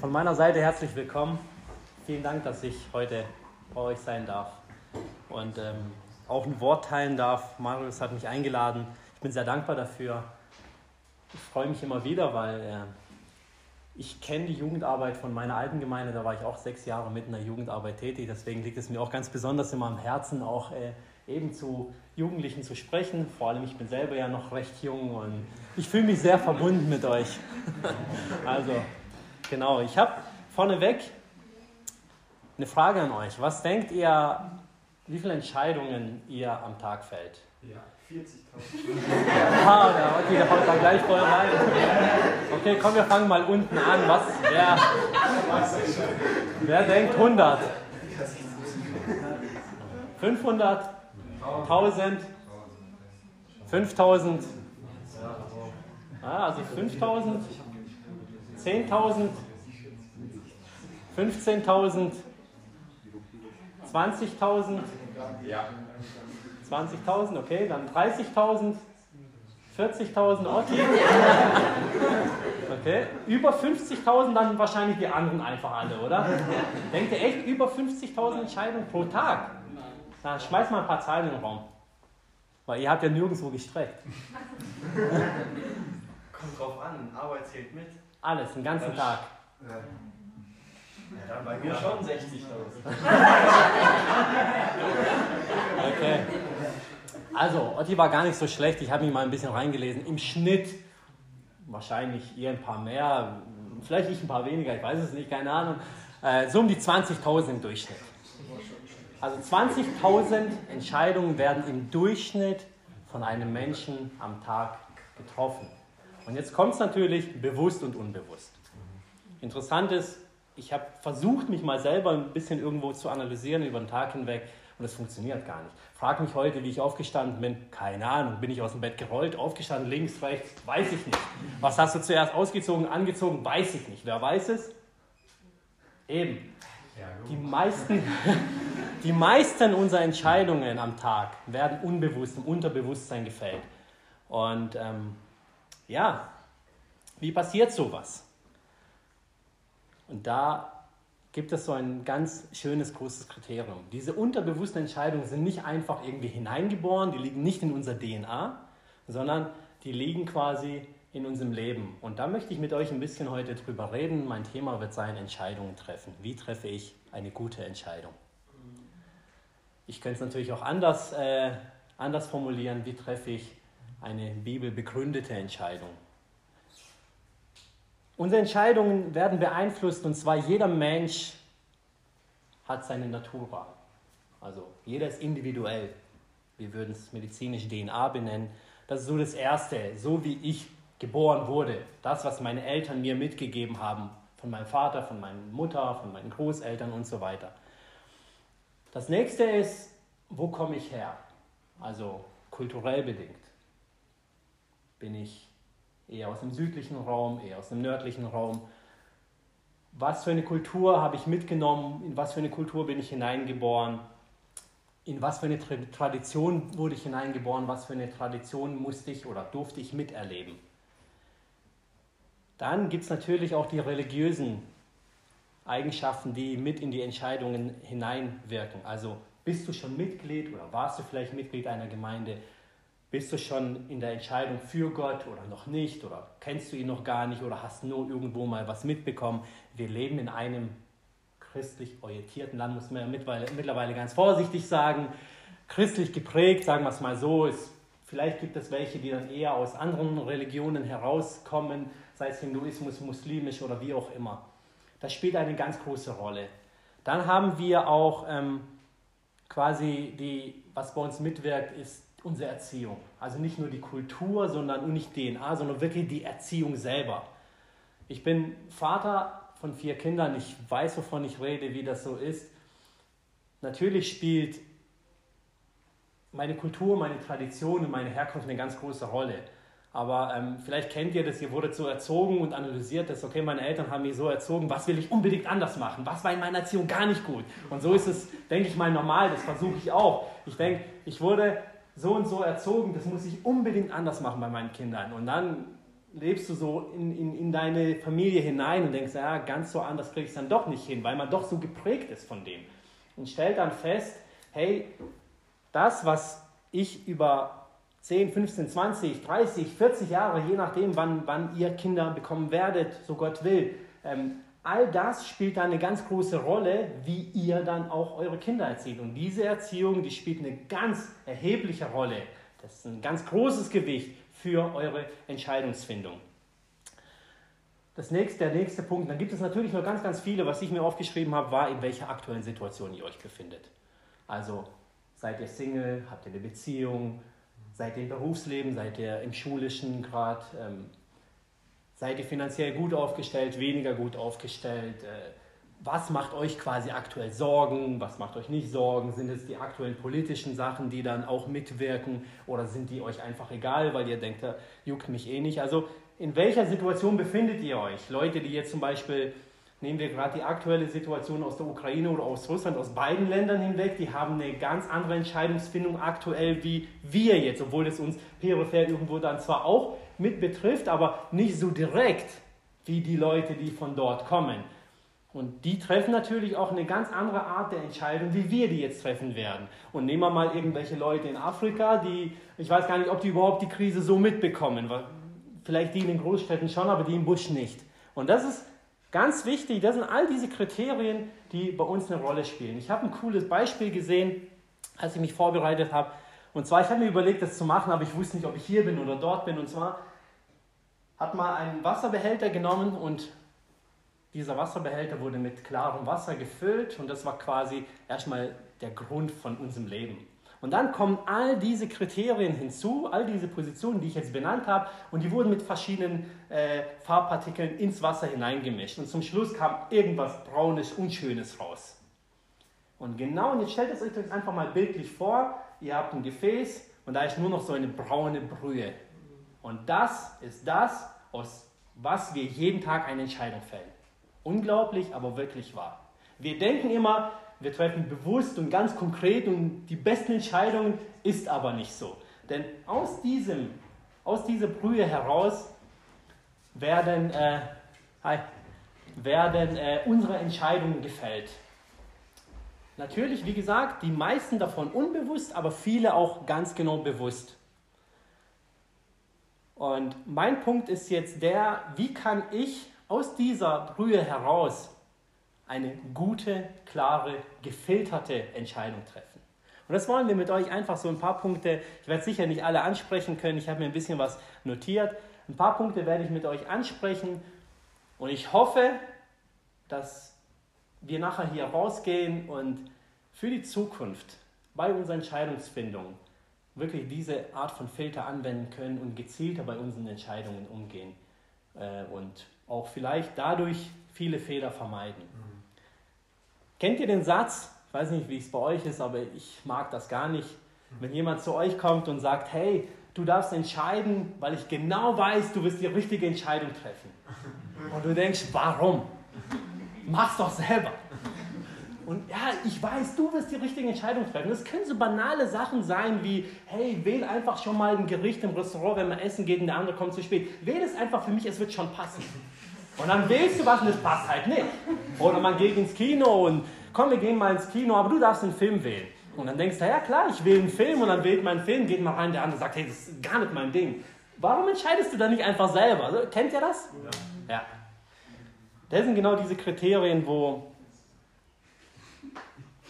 Von meiner Seite herzlich willkommen. Vielen Dank, dass ich heute bei euch sein darf und ähm, auch ein Wort teilen darf. Marius hat mich eingeladen. Ich bin sehr dankbar dafür. Ich freue mich immer wieder, weil äh, ich kenne die Jugendarbeit von meiner alten Gemeinde. Da war ich auch sechs Jahre mit in der Jugendarbeit tätig. Deswegen liegt es mir auch ganz besonders immer am Herzen, auch äh, eben zu Jugendlichen zu sprechen. Vor allem, ich bin selber ja noch recht jung und ich fühle mich sehr verbunden mit euch. also, Genau, ich habe vorneweg eine Frage an euch. Was denkt ihr, wie viele Entscheidungen ihr am Tag fällt? Ja, 40.000. ah, okay, da haut da gleich voll rein. Okay, komm, wir fangen mal unten an. Was, wer, wer denkt 100? 500? 1000? 5000? Ah, also 5000? 10.000, 15.000, 20.000, Ja. 20.000, okay, dann 30.000, 40.000 Otti. Okay, über 50.000 dann wahrscheinlich die anderen einfach alle, oder? Denkt ihr echt über 50.000 Entscheidungen pro Tag? Na, schmeiß mal ein paar Zahlen in den Raum. Weil ihr habt ja nirgendwo gestreckt. Kommt drauf an, Arbeit zählt mit. Alles, den ganzen Dann- Tag. Ja, dann bei mir schon 60.000. Okay. Also, Otti war gar nicht so schlecht. Ich habe mich mal ein bisschen reingelesen. Im Schnitt wahrscheinlich ihr ein paar mehr, vielleicht ich ein paar weniger, ich weiß es nicht, keine Ahnung. Äh, so um die 20.000 im Durchschnitt. Also 20.000 Entscheidungen werden im Durchschnitt von einem Menschen am Tag getroffen. Und jetzt kommt es natürlich bewusst und unbewusst. Interessant ist, ich habe versucht, mich mal selber ein bisschen irgendwo zu analysieren über den Tag hinweg und es funktioniert gar nicht. Frag mich heute, wie ich aufgestanden bin. Keine Ahnung. Bin ich aus dem Bett gerollt, aufgestanden, links, rechts? Weiß ich nicht. Was hast du zuerst ausgezogen, angezogen? Weiß ich nicht. Wer weiß es? Eben. Die meisten, die meisten unserer Entscheidungen am Tag werden unbewusst, im Unterbewusstsein gefällt. Und ähm, ja, wie passiert sowas? Und da gibt es so ein ganz schönes großes Kriterium. Diese unterbewussten Entscheidungen sind nicht einfach irgendwie hineingeboren, die liegen nicht in unserer DNA, sondern die liegen quasi in unserem Leben. Und da möchte ich mit euch ein bisschen heute drüber reden. Mein Thema wird sein Entscheidungen treffen. Wie treffe ich eine gute Entscheidung? Ich könnte es natürlich auch anders, äh, anders formulieren. Wie treffe ich eine bibelbegründete Entscheidung? Unsere Entscheidungen werden beeinflusst und zwar jeder Mensch hat seine Natura. Also jeder ist individuell. Wir würden es medizinisch DNA benennen. Das ist so das Erste, so wie ich geboren wurde. Das, was meine Eltern mir mitgegeben haben, von meinem Vater, von meiner Mutter, von meinen Großeltern und so weiter. Das nächste ist, wo komme ich her? Also kulturell bedingt. Bin ich eher aus dem südlichen Raum, eher aus dem nördlichen Raum. Was für eine Kultur habe ich mitgenommen? In was für eine Kultur bin ich hineingeboren? In was für eine Tra Tradition wurde ich hineingeboren? Was für eine Tradition musste ich oder durfte ich miterleben? Dann gibt es natürlich auch die religiösen Eigenschaften, die mit in die Entscheidungen hineinwirken. Also bist du schon Mitglied oder warst du vielleicht Mitglied einer Gemeinde? Bist du schon in der Entscheidung für Gott oder noch nicht? Oder kennst du ihn noch gar nicht oder hast nur irgendwo mal was mitbekommen? Wir leben in einem christlich orientierten Land, muss man ja mittlerweile, ganz vorsichtig sagen. Christlich geprägt, sagen wir es mal so. Ist, vielleicht gibt es welche, die dann eher aus anderen Religionen herauskommen, sei es Hinduismus, muslimisch oder wie auch immer. Das spielt eine ganz große Rolle. Dann haben wir auch ähm, quasi die, was bei uns mitwirkt, ist unsere Erziehung. Also nicht nur die Kultur, sondern und nicht DNA, sondern wirklich die Erziehung selber. Ich bin Vater von vier Kindern, ich weiß, wovon ich rede, wie das so ist. Natürlich spielt meine Kultur, meine Tradition und meine Herkunft eine ganz große Rolle. Aber ähm, vielleicht kennt ihr das, ihr wurdet so erzogen und analysiert das, okay, meine Eltern haben mich so erzogen, was will ich unbedingt anders machen? Was war in meiner Erziehung gar nicht gut? Und so ist es, denke ich mal, normal, das versuche ich auch. Ich denke, ich wurde so und so erzogen, das muss ich unbedingt anders machen bei meinen Kindern. Und dann lebst du so in, in, in deine Familie hinein und denkst, ja, ganz so anders kriege ich es dann doch nicht hin, weil man doch so geprägt ist von dem. Und stellt dann fest, hey, das, was ich über 10, 15, 20, 30, 40 Jahre, je nachdem, wann, wann ihr Kinder bekommen werdet, so Gott will, ähm, all das spielt eine ganz große Rolle, wie ihr dann auch eure Kinder erzieht. Und diese Erziehung, die spielt eine ganz erhebliche Rolle. Das ist ein ganz großes Gewicht für eure Entscheidungsfindung. Das nächste, der nächste Punkt, dann gibt es natürlich noch ganz, ganz viele, was ich mir aufgeschrieben habe, war, in welcher aktuellen Situation ihr euch befindet. Also seid ihr Single, habt ihr eine Beziehung, seid ihr im Berufsleben, seid ihr im schulischen Grad, ähm, seid ihr finanziell gut aufgestellt, weniger gut aufgestellt, äh, was macht euch quasi aktuell Sorgen, was macht euch nicht Sorgen, sind es die aktuellen politischen Sachen, die dann auch mitwirken oder sind die euch einfach egal, weil ihr denkt, da juckt mich eh nicht. Also in welcher Situation befindet ihr euch? Leute, die jetzt zum Beispiel, nehmen wir gerade die aktuelle Situation aus der Ukraine oder aus Russland, aus beiden Ländern hinweg, die haben eine ganz andere Entscheidungsfindung aktuell wie wir jetzt, obwohl es uns peripher irgendwo dann zwar auch mit betrifft, aber nicht so direkt wie die Leute, die von dort kommen. Und die treffen natürlich auch eine ganz andere Art der Entscheidung, wie wir die jetzt treffen werden. Und nehmen wir mal irgendwelche Leute in Afrika, die, ich weiß gar nicht, ob die überhaupt die Krise so mitbekommen. Vielleicht die in den Großstädten schon, aber die im Busch nicht. Und das ist ganz wichtig. Das sind all diese Kriterien, die bei uns eine Rolle spielen. Ich habe ein cooles Beispiel gesehen, als ich mich vorbereitet habe. Und zwar, ich habe mir überlegt, das zu machen, aber ich wusste nicht, ob ich hier bin oder dort bin. Und zwar hat man einen Wasserbehälter genommen und dieser Wasserbehälter wurde mit klarem Wasser gefüllt und das war quasi erstmal der Grund von unserem Leben. Und dann kommen all diese Kriterien hinzu, all diese Positionen, die ich jetzt benannt habe, und die wurden mit verschiedenen äh, Farbpartikeln ins Wasser hineingemischt. Und zum Schluss kam irgendwas Braunes, Unschönes raus. Und genau, und jetzt stellt es euch einfach mal bildlich vor, ihr habt ein Gefäß und da ist nur noch so eine braune Brühe. Und das ist das, aus was wir jeden Tag eine Entscheidung fällen. Unglaublich, aber wirklich wahr. Wir denken immer, wir treffen bewusst und ganz konkret und die besten Entscheidungen ist aber nicht so. Denn aus, diesem, aus dieser Brühe heraus werden, äh, werden äh, unsere Entscheidungen gefällt. Natürlich, wie gesagt, die meisten davon unbewusst, aber viele auch ganz genau bewusst. Und mein Punkt ist jetzt der, wie kann ich aus dieser Brühe heraus eine gute, klare, gefilterte Entscheidung treffen. Und das wollen wir mit euch einfach so ein paar Punkte, ich werde sicher nicht alle ansprechen können, ich habe mir ein bisschen was notiert. Ein paar Punkte werde ich mit euch ansprechen und ich hoffe, dass wir nachher hier rausgehen und für die Zukunft bei unserer Entscheidungsfindung wirklich diese Art von Filter anwenden können und gezielter bei unseren Entscheidungen umgehen. Äh, und auch vielleicht dadurch viele Fehler vermeiden. Mhm. Kennt ihr den Satz? Ich weiß nicht, wie es bei euch ist, aber ich mag das gar nicht. Wenn jemand zu euch kommt und sagt, hey, du darfst entscheiden, weil ich genau weiß, du wirst die richtige Entscheidung treffen. Und du denkst, warum? Mach's doch selber. Und ja, ich weiß, du wirst die richtige Entscheidung treffen. Das können so banale Sachen sein wie, hey, wähl einfach schon mal ein Gericht im Restaurant, wenn man essen geht und der andere kommt zu spät. Wähl es einfach für mich, es wird schon passen. Und dann wählst du was und es passt halt nicht. Oder man geht ins Kino und komm, wir gehen mal ins Kino, aber du darfst einen Film wählen. Und dann denkst du, ja klar, ich wähle einen Film und dann wählt man einen Film, geht mal rein, der andere sagt, hey, das ist gar nicht mein Ding. Warum entscheidest du da nicht einfach selber? Also, kennt ihr das? Ja. ja. Das sind genau diese Kriterien, wo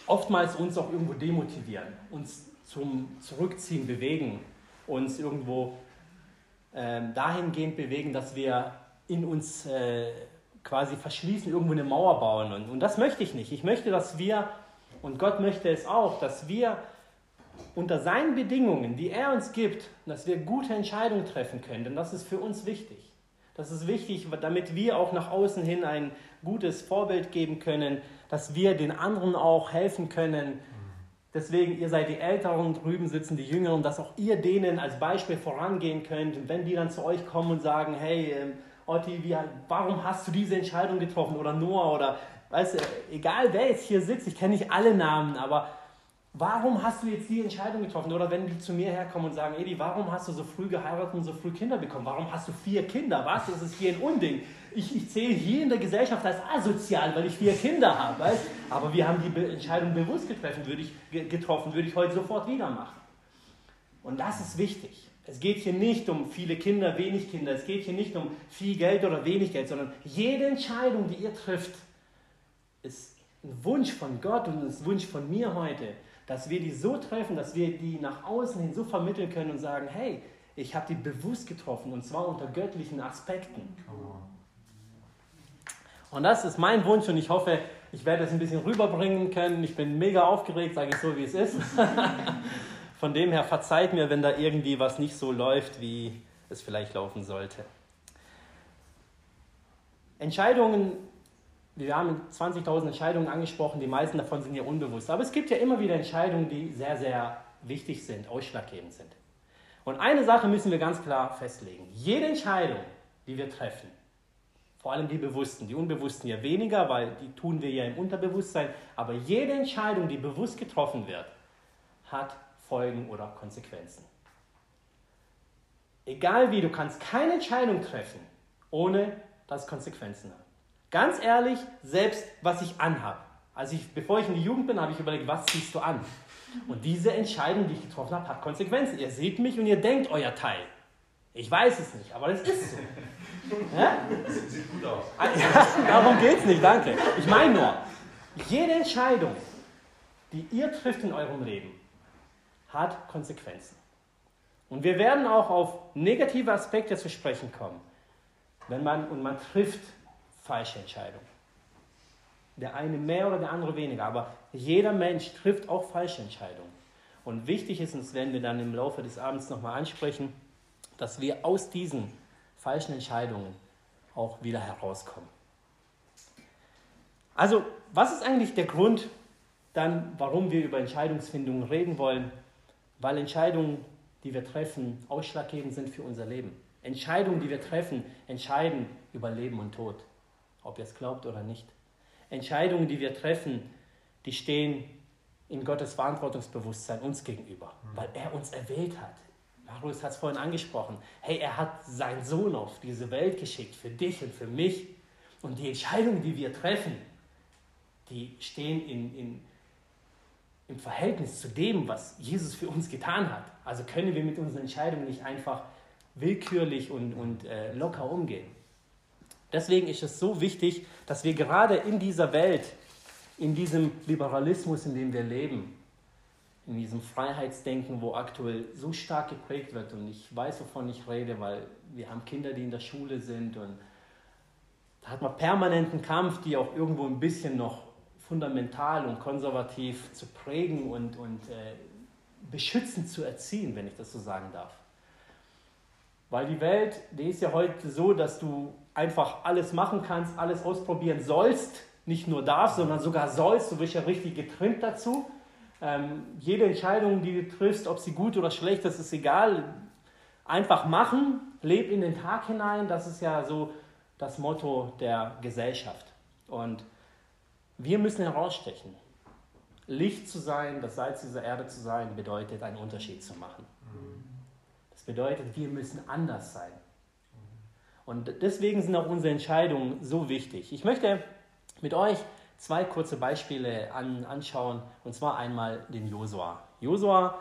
oftmals uns auch irgendwo demotivieren, uns zum Zurückziehen bewegen, uns irgendwo äh, dahingehend bewegen, dass wir in uns äh, quasi verschließen, irgendwo eine Mauer bauen. Und, und das möchte ich nicht. Ich möchte, dass wir, und Gott möchte es auch, dass wir unter seinen Bedingungen, die er uns gibt, dass wir gute Entscheidungen treffen können. Denn das ist für uns wichtig. Das ist wichtig, damit wir auch nach außen hin ein gutes Vorbild geben können, dass wir den anderen auch helfen können. Deswegen, ihr seid die Älteren, drüben sitzen die Jüngeren, dass auch ihr denen als Beispiel vorangehen könnt. Und wenn die dann zu euch kommen und sagen, hey, ähm, Otti, wie, warum hast du diese Entscheidung getroffen? Oder Noah oder, weißt du, egal wer jetzt hier sitzt, ich kenne nicht alle Namen, aber Warum hast du jetzt die Entscheidung getroffen? Oder wenn die zu mir herkommen und sagen, Edi, warum hast du so früh geheiratet und so früh Kinder bekommen? Warum hast du vier Kinder? Was? Das ist hier ein Unding. Ich, ich zähle hier in der Gesellschaft als asozial, weil ich vier Kinder habe. Weißt? Aber wir haben die Entscheidung bewusst getroffen, würde ich, getroffen, würde ich heute sofort wieder machen. Und das ist wichtig. Es geht hier nicht um viele Kinder, wenig Kinder. Es geht hier nicht um viel Geld oder wenig Geld, sondern jede Entscheidung, die ihr trifft, ist ein Wunsch von Gott und ein Wunsch von mir heute, dass wir die so treffen, dass wir die nach außen hin so vermitteln können und sagen, hey, ich habe die bewusst getroffen und zwar unter göttlichen Aspekten. Und das ist mein Wunsch und ich hoffe, ich werde es ein bisschen rüberbringen können. Ich bin mega aufgeregt, sage ich so, wie es ist. Von dem her verzeiht mir, wenn da irgendwie was nicht so läuft, wie es vielleicht laufen sollte. Entscheidungen wir haben 20.000 Entscheidungen angesprochen, die meisten davon sind ja unbewusst. Aber es gibt ja immer wieder Entscheidungen, die sehr, sehr wichtig sind, ausschlaggebend sind. Und eine Sache müssen wir ganz klar festlegen. Jede Entscheidung, die wir treffen, vor allem die bewussten, die unbewussten ja weniger, weil die tun wir ja im Unterbewusstsein, aber jede Entscheidung, die bewusst getroffen wird, hat Folgen oder Konsequenzen. Egal wie, du kannst keine Entscheidung treffen, ohne dass Konsequenzen hat. Ganz ehrlich, selbst was ich anhabe. Also ich, bevor ich in die Jugend bin, habe ich überlegt, was ziehst du an? Und diese Entscheidung, die ich getroffen habe, hat Konsequenzen. Ihr seht mich und ihr denkt euer Teil. Ich weiß es nicht, aber das ist so. ja? Sieht gut aus. Ah, darum geht es nicht, danke. Ich meine nur, jede Entscheidung, die ihr trifft in eurem Leben, hat Konsequenzen. Und wir werden auch auf negative Aspekte zu sprechen kommen. Wenn man, und man trifft falsche Entscheidung. Der eine mehr oder der andere weniger, aber jeder Mensch trifft auch falsche Entscheidungen. Und wichtig ist, und das werden wir dann im Laufe des Abends nochmal ansprechen, dass wir aus diesen falschen Entscheidungen auch wieder herauskommen. Also, was ist eigentlich der Grund dann, warum wir über Entscheidungsfindungen reden wollen? Weil Entscheidungen, die wir treffen, ausschlaggebend sind für unser Leben. Entscheidungen, die wir treffen, entscheiden über Leben und Tod ob ihr es glaubt oder nicht. Entscheidungen, die wir treffen, die stehen in Gottes Verantwortungsbewusstsein uns gegenüber, mhm. weil er uns erwählt hat. Marius hat es vorhin angesprochen. Hey, er hat seinen Sohn auf diese Welt geschickt, für dich und für mich. Und die Entscheidungen, die wir treffen, die stehen in, in, im Verhältnis zu dem, was Jesus für uns getan hat. Also können wir mit unseren Entscheidungen nicht einfach willkürlich und, und äh, locker umgehen. Deswegen ist es so wichtig, dass wir gerade in dieser Welt, in diesem Liberalismus, in dem wir leben, in diesem Freiheitsdenken, wo aktuell so stark geprägt wird, und ich weiß, wovon ich rede, weil wir haben Kinder, die in der Schule sind und da hat man permanenten Kampf, die auch irgendwo ein bisschen noch fundamental und konservativ zu prägen und, und äh, beschützend zu erziehen, wenn ich das so sagen darf. Weil die Welt, die ist ja heute so, dass du einfach alles machen kannst, alles ausprobieren sollst, nicht nur darfst, sondern sogar sollst. Du wirst ja richtig getrimmt dazu. Ähm, jede Entscheidung, die du triffst, ob sie gut oder schlecht ist, ist egal. Einfach machen, leb in den Tag hinein. Das ist ja so das Motto der Gesellschaft. Und wir müssen herausstechen. Licht zu sein, das Salz dieser Erde zu sein, bedeutet einen Unterschied zu machen. Bedeutet, wir müssen anders sein. Und deswegen sind auch unsere Entscheidungen so wichtig. Ich möchte mit euch zwei kurze Beispiele an, anschauen, und zwar einmal den Josua. Josua,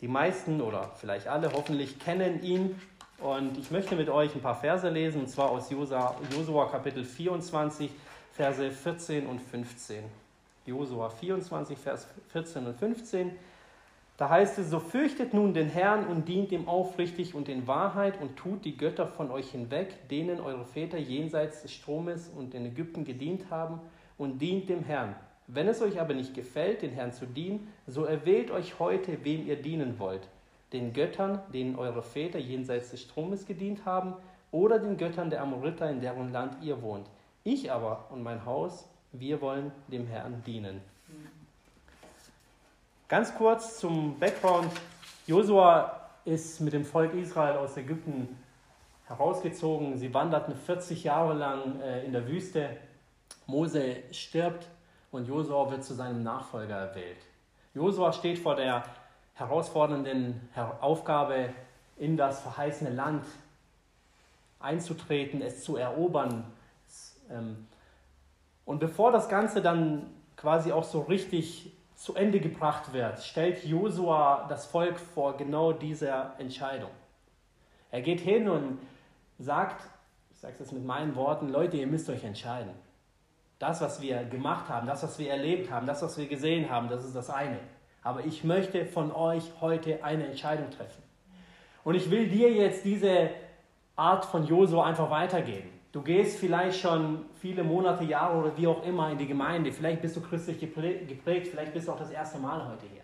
die meisten oder vielleicht alle hoffentlich kennen ihn. Und ich möchte mit euch ein paar Verse lesen, und zwar aus Josua, Josua Kapitel 24, Verse 14 und 15. Josua 24, Vers 14 und 15. Da heißt es, so fürchtet nun den Herrn und dient ihm aufrichtig und in Wahrheit und tut die Götter von euch hinweg, denen eure Väter jenseits des Stromes und in Ägypten gedient haben, und dient dem Herrn. Wenn es euch aber nicht gefällt, den Herrn zu dienen, so erwählt euch heute, wem ihr dienen wollt. Den Göttern, denen eure Väter jenseits des Stromes gedient haben, oder den Göttern der Amoriter, in deren Land ihr wohnt. Ich aber und mein Haus, wir wollen dem Herrn dienen. Ganz kurz zum Background. Josua ist mit dem Volk Israel aus Ägypten herausgezogen. Sie wanderten 40 Jahre lang äh, in der Wüste. Mose stirbt und Josua wird zu seinem Nachfolger erwählt. Josua steht vor der herausfordernden Aufgabe, in das verheißene Land einzutreten, es zu erobern. Ähm, und bevor das Ganze dann quasi auch so richtig zu Ende gebracht wird, stellt Josua das Volk vor genau dieser Entscheidung. Er geht hin und sagt, ich sage es jetzt mit meinen Worten, Leute, ihr müsst euch entscheiden. Das, was wir gemacht haben, das, was wir erlebt haben, das, was wir gesehen haben, das ist das eine. Aber ich möchte von euch heute eine Entscheidung treffen. Und ich will dir jetzt diese Art von Josua einfach weitergeben. Du gehst vielleicht schon viele Monate, Jahre oder wie auch immer in die Gemeinde. Vielleicht bist du christlich geprägt, vielleicht bist du auch das erste Mal heute hier.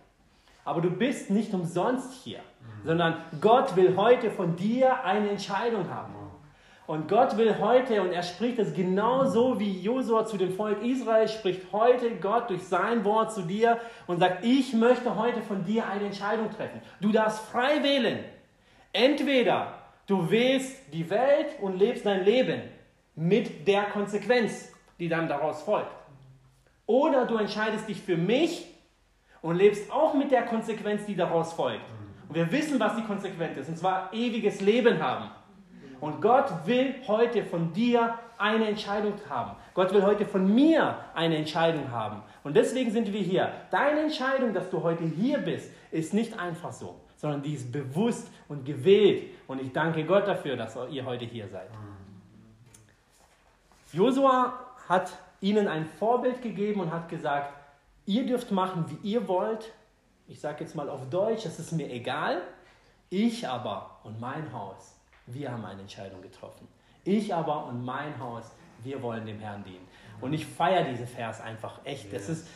Aber du bist nicht umsonst hier, mhm. sondern Gott will heute von dir eine Entscheidung haben. Und Gott will heute, und er spricht es genauso wie Josua zu dem Volk Israel, spricht heute Gott durch sein Wort zu dir und sagt, ich möchte heute von dir eine Entscheidung treffen. Du darfst frei wählen. Entweder du wählst die Welt und lebst dein Leben mit der Konsequenz, die dann daraus folgt. Oder du entscheidest dich für mich und lebst auch mit der Konsequenz, die daraus folgt. Und wir wissen, was die Konsequenz ist, und zwar ewiges Leben haben. Und Gott will heute von dir eine Entscheidung haben. Gott will heute von mir eine Entscheidung haben. Und deswegen sind wir hier. Deine Entscheidung, dass du heute hier bist, ist nicht einfach so, sondern die ist bewusst und gewählt. Und ich danke Gott dafür, dass ihr heute hier seid. Josua hat ihnen ein Vorbild gegeben und hat gesagt, ihr dürft machen, wie ihr wollt. Ich sage jetzt mal auf Deutsch, es ist mir egal. Ich aber und mein Haus, wir haben eine Entscheidung getroffen. Ich aber und mein Haus, wir wollen dem Herrn dienen. Und ich feiere diese Vers einfach echt. Das ist,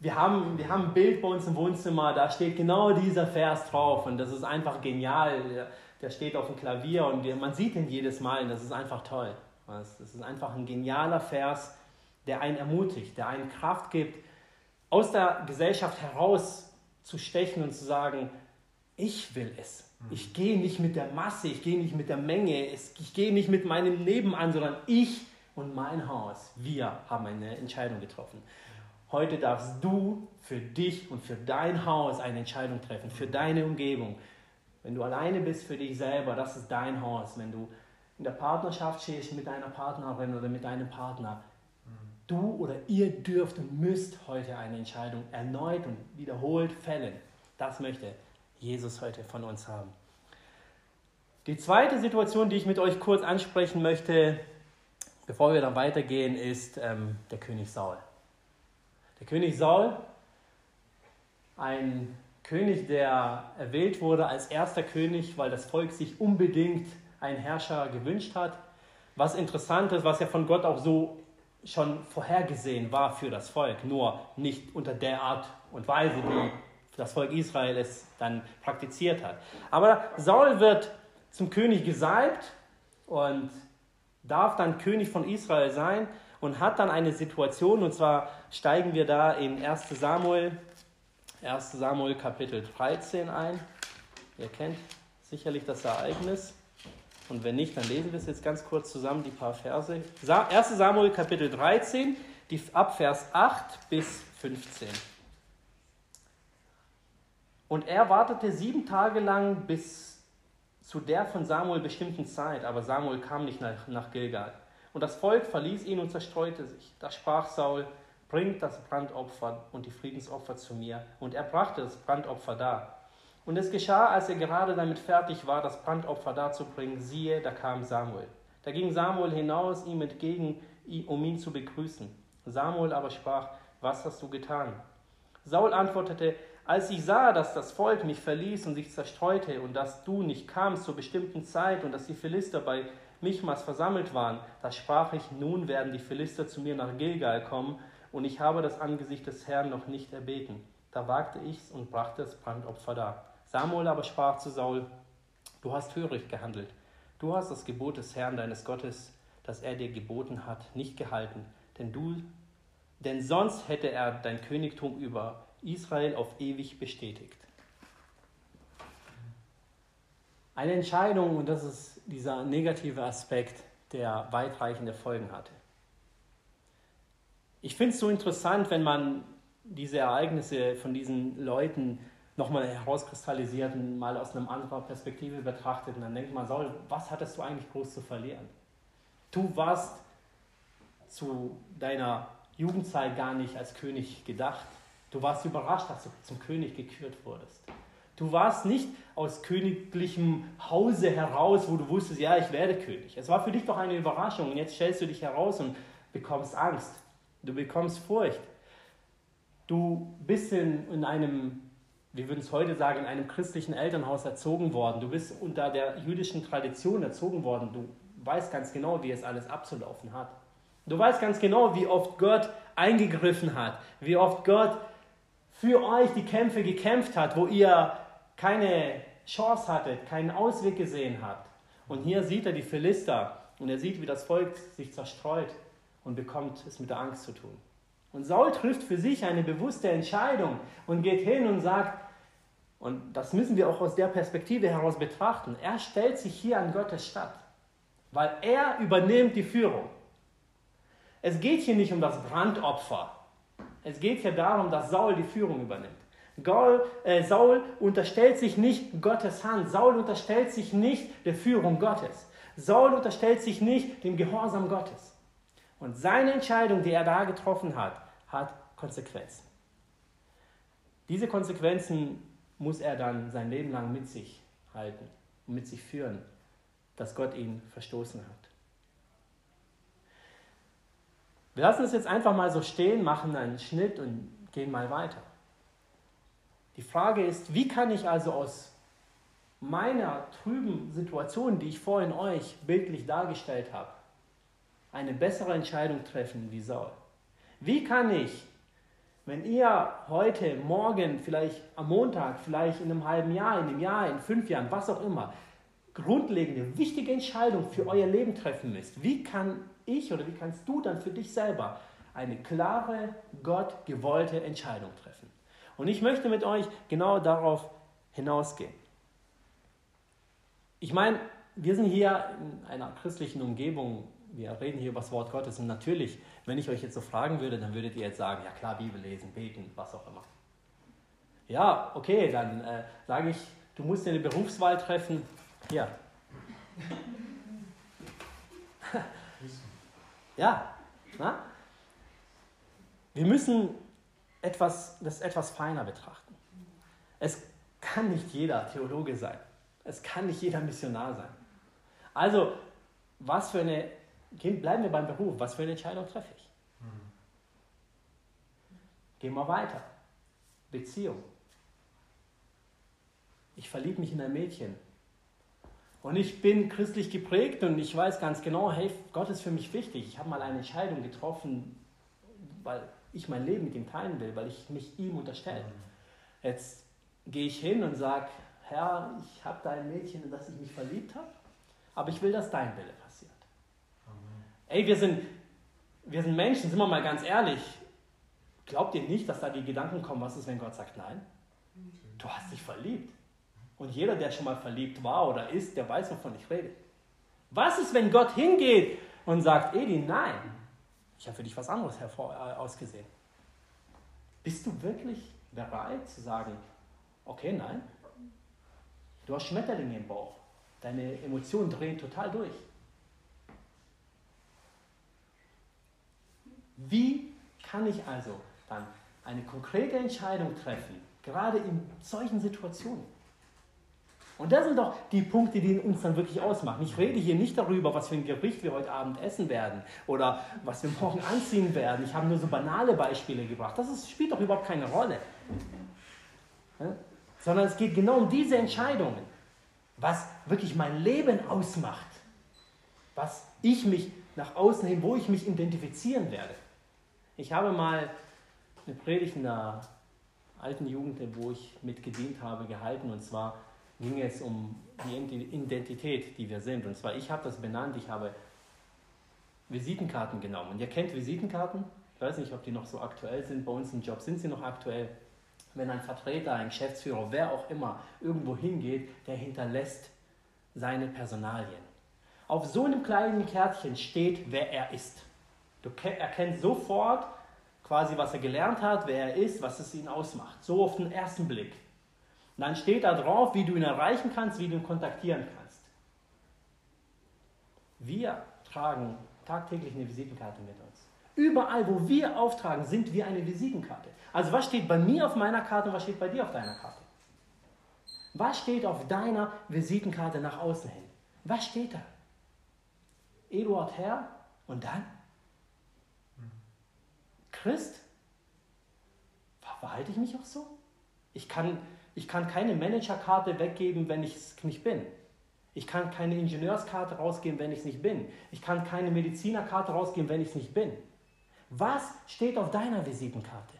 wir, haben, wir haben ein Bild bei uns im Wohnzimmer, da steht genau dieser Vers drauf und das ist einfach genial. Der, steht auf dem Klavier und man sieht ihn jedes Mal und das ist einfach toll. Das ist einfach ein genialer Vers, der einen ermutigt, der einen Kraft gibt, aus der Gesellschaft heraus zu stechen und zu sagen, ich will es. Mhm. Ich gehe nicht mit der Masse, ich gehe nicht mit der Menge, ich gehe nicht mit meinem Leben an, sondern ich und mein Haus, wir haben eine Entscheidung getroffen. Heute darfst du für dich und für dein Haus eine Entscheidung treffen, für deine Umgebung. Wenn du alleine bist für dich selber, das ist dein Haus. Wenn du in der Partnerschaft stehst mit deiner Partnerin oder mit deinem Partner, du oder ihr dürft und müsst heute eine Entscheidung erneut und wiederholt fällen. Das möchte Jesus heute von uns haben. Die zweite Situation, die ich mit euch kurz ansprechen möchte, bevor wir dann weitergehen, ist ähm, der König Saul. Der König Saul, ein König, der erwählt wurde als erster König, weil das Volk sich unbedingt einen Herrscher gewünscht hat. Was interessant ist, was ja von Gott auch so schon vorhergesehen war für das Volk, nur nicht unter der Art und Weise, wie das Volk Israel es dann praktiziert hat. Aber Saul wird zum König gesalbt und darf dann König von Israel sein und hat dann eine Situation, und zwar steigen wir da in 1 Samuel, 1 Samuel Kapitel 13 ein. Ihr kennt sicherlich das Ereignis. Und wenn nicht, dann lesen wir es jetzt ganz kurz zusammen, die paar Verse. 1 Samuel Kapitel 13, die, ab Vers 8 bis 15. Und er wartete sieben Tage lang bis zu der von Samuel bestimmten Zeit, aber Samuel kam nicht nach, nach Gilgal. Und das Volk verließ ihn und zerstreute sich. Da sprach Saul, bringt das Brandopfer und die Friedensopfer zu mir. Und er brachte das Brandopfer dar. Und es geschah, als er gerade damit fertig war, das Brandopfer darzubringen, siehe, da kam Samuel. Da ging Samuel hinaus ihm entgegen, um ihn zu begrüßen. Samuel aber sprach, was hast du getan? Saul antwortete, als ich sah, dass das Volk mich verließ und sich zerstreute und dass du nicht kamst zur bestimmten Zeit und dass die Philister bei Michmas versammelt waren, da sprach ich, nun werden die Philister zu mir nach Gilgal kommen und ich habe das Angesicht des Herrn noch nicht erbeten. Da wagte ich's und brachte das Brandopfer dar. Samuel aber sprach zu Saul, du hast töricht gehandelt. Du hast das Gebot des Herrn deines Gottes, das er dir geboten hat, nicht gehalten, denn du denn sonst hätte er dein Königtum über Israel auf ewig bestätigt. Eine Entscheidung, und das ist dieser negative Aspekt, der weitreichende Folgen hatte. Ich finde es so interessant, wenn man diese Ereignisse von diesen Leuten nochmal herauskristallisiert und mal aus einer anderen Perspektive betrachtet. Und dann denkt man, Saul, was hattest du eigentlich groß zu verlieren? Du warst zu deiner Jugendzeit gar nicht als König gedacht. Du warst überrascht, dass du zum König gekürt wurdest. Du warst nicht aus königlichem Hause heraus, wo du wusstest, ja, ich werde König. Es war für dich doch eine Überraschung und jetzt stellst du dich heraus und bekommst Angst. Du bekommst Furcht. Du bist in, in einem, wir würden es heute sagen, in einem christlichen Elternhaus erzogen worden. Du bist unter der jüdischen Tradition erzogen worden. Du weißt ganz genau, wie es alles abzulaufen hat. Du weißt ganz genau, wie oft Gott eingegriffen hat, wie oft Gott für euch die Kämpfe gekämpft hat, wo ihr keine Chance hattet, keinen Ausweg gesehen habt. Und hier sieht er die Philister und er sieht, wie das Volk sich zerstreut und bekommt es mit der Angst zu tun. Und Saul trifft für sich eine bewusste Entscheidung und geht hin und sagt, und das müssen wir auch aus der Perspektive heraus betrachten, er stellt sich hier an Gottes Stadt, weil er übernimmt die Führung. Es geht hier nicht um das Brandopfer. Es geht hier darum, dass Saul die Führung übernimmt. Gaul, äh, Saul unterstellt sich nicht Gottes Hand. Saul unterstellt sich nicht der Führung Gottes. Saul unterstellt sich nicht dem Gehorsam Gottes. Und seine Entscheidung, die er da getroffen hat, hat Konsequenzen. Diese Konsequenzen muss er dann sein Leben lang mit sich halten und mit sich führen, dass Gott ihn verstoßen hat. Wir lassen es jetzt einfach mal so stehen, machen einen Schnitt und gehen mal weiter. Die Frage ist, wie kann ich also aus meiner trüben Situation, die ich vorhin euch bildlich dargestellt habe, eine bessere Entscheidung treffen wie Saul? Wie kann ich, wenn ihr heute, morgen, vielleicht am Montag, vielleicht in einem halben Jahr, in einem Jahr, in fünf Jahren, was auch immer, grundlegende, wichtige Entscheidung für euer Leben treffen müsst, wie kann ich oder wie kannst du dann für dich selber eine klare, Gott gewollte Entscheidung treffen? Und ich möchte mit euch genau darauf hinausgehen. Ich meine, wir sind hier in einer christlichen Umgebung, wir reden hier über das Wort Gottes und natürlich, wenn ich euch jetzt so fragen würde, dann würdet ihr jetzt sagen, ja klar, Bibel lesen, beten, was auch immer. Ja, okay, dann äh, sage ich, du musst eine Berufswahl treffen. Hier. ja, na? Wir müssen etwas, das etwas feiner betrachten. Es kann nicht jeder Theologe sein. Es kann nicht jeder Missionar sein. Also, was für eine, bleiben wir beim Beruf, was für eine Entscheidung treffe ich? Gehen wir weiter. Beziehung. Ich verliebe mich in ein Mädchen. Und ich bin christlich geprägt und ich weiß ganz genau, hey, Gott ist für mich wichtig. Ich habe mal eine Entscheidung getroffen, weil ich mein Leben mit ihm teilen will, weil ich mich ihm unterstelle. Mhm. Jetzt gehe ich hin und sage, Herr, ich habe da ein Mädchen, in das ich mich verliebt habe, aber ich will, dass dein Wille. Ey, wir sind, wir sind Menschen, sind wir mal ganz ehrlich. Glaubt ihr nicht, dass da die Gedanken kommen, was ist, wenn Gott sagt nein? Du hast dich verliebt. Und jeder, der schon mal verliebt war oder ist, der weiß, wovon ich rede. Was ist, wenn Gott hingeht und sagt, Edi, nein, ich habe für dich was anderes hervor, äh, ausgesehen. Bist du wirklich bereit zu sagen, okay, nein? Du hast Schmetterlinge im Bauch. Deine Emotionen drehen total durch. Wie kann ich also dann eine konkrete Entscheidung treffen, gerade in solchen Situationen? Und das sind doch die Punkte, die uns dann wirklich ausmachen. Ich rede hier nicht darüber, was für ein Gericht wir heute Abend essen werden oder was wir morgen anziehen werden. Ich habe nur so banale Beispiele gebracht. Das ist, spielt doch überhaupt keine Rolle. Sondern es geht genau um diese Entscheidungen, was wirklich mein Leben ausmacht, was ich mich nach außen hin, wo ich mich identifizieren werde. Ich habe mal eine Predigt in der alten Jugend, wo ich mitgedient habe, gehalten und zwar ging es um die Identität, die wir sind. Und zwar, ich habe das benannt, ich habe Visitenkarten genommen. Und ihr kennt Visitenkarten? Ich weiß nicht, ob die noch so aktuell sind. Bei uns im Job sind sie noch aktuell. Wenn ein Vertreter, ein Geschäftsführer, wer auch immer irgendwo hingeht, der hinterlässt seine Personalien. Auf so einem kleinen Kärtchen steht, wer er ist. Du erkennst sofort, quasi, was er gelernt hat, wer er ist, was es ihn ausmacht. So auf den ersten Blick. Und dann steht da drauf, wie du ihn erreichen kannst, wie du ihn kontaktieren kannst. Wir tragen tagtäglich eine Visitenkarte mit uns. Überall, wo wir auftragen, sind wir eine Visitenkarte. Also was steht bei mir auf meiner Karte und was steht bei dir auf deiner Karte? Was steht auf deiner Visitenkarte nach außen hin? Was steht da? Eduard Herr und dann? Christ? Verhalte ich mich auch so? Ich kann, ich kann keine Managerkarte weggeben, wenn ich es nicht bin. Ich kann keine Ingenieurskarte rausgeben, wenn ich es nicht bin. Ich kann keine Medizinerkarte rausgeben, wenn ich es nicht bin. Was steht auf deiner Visitenkarte?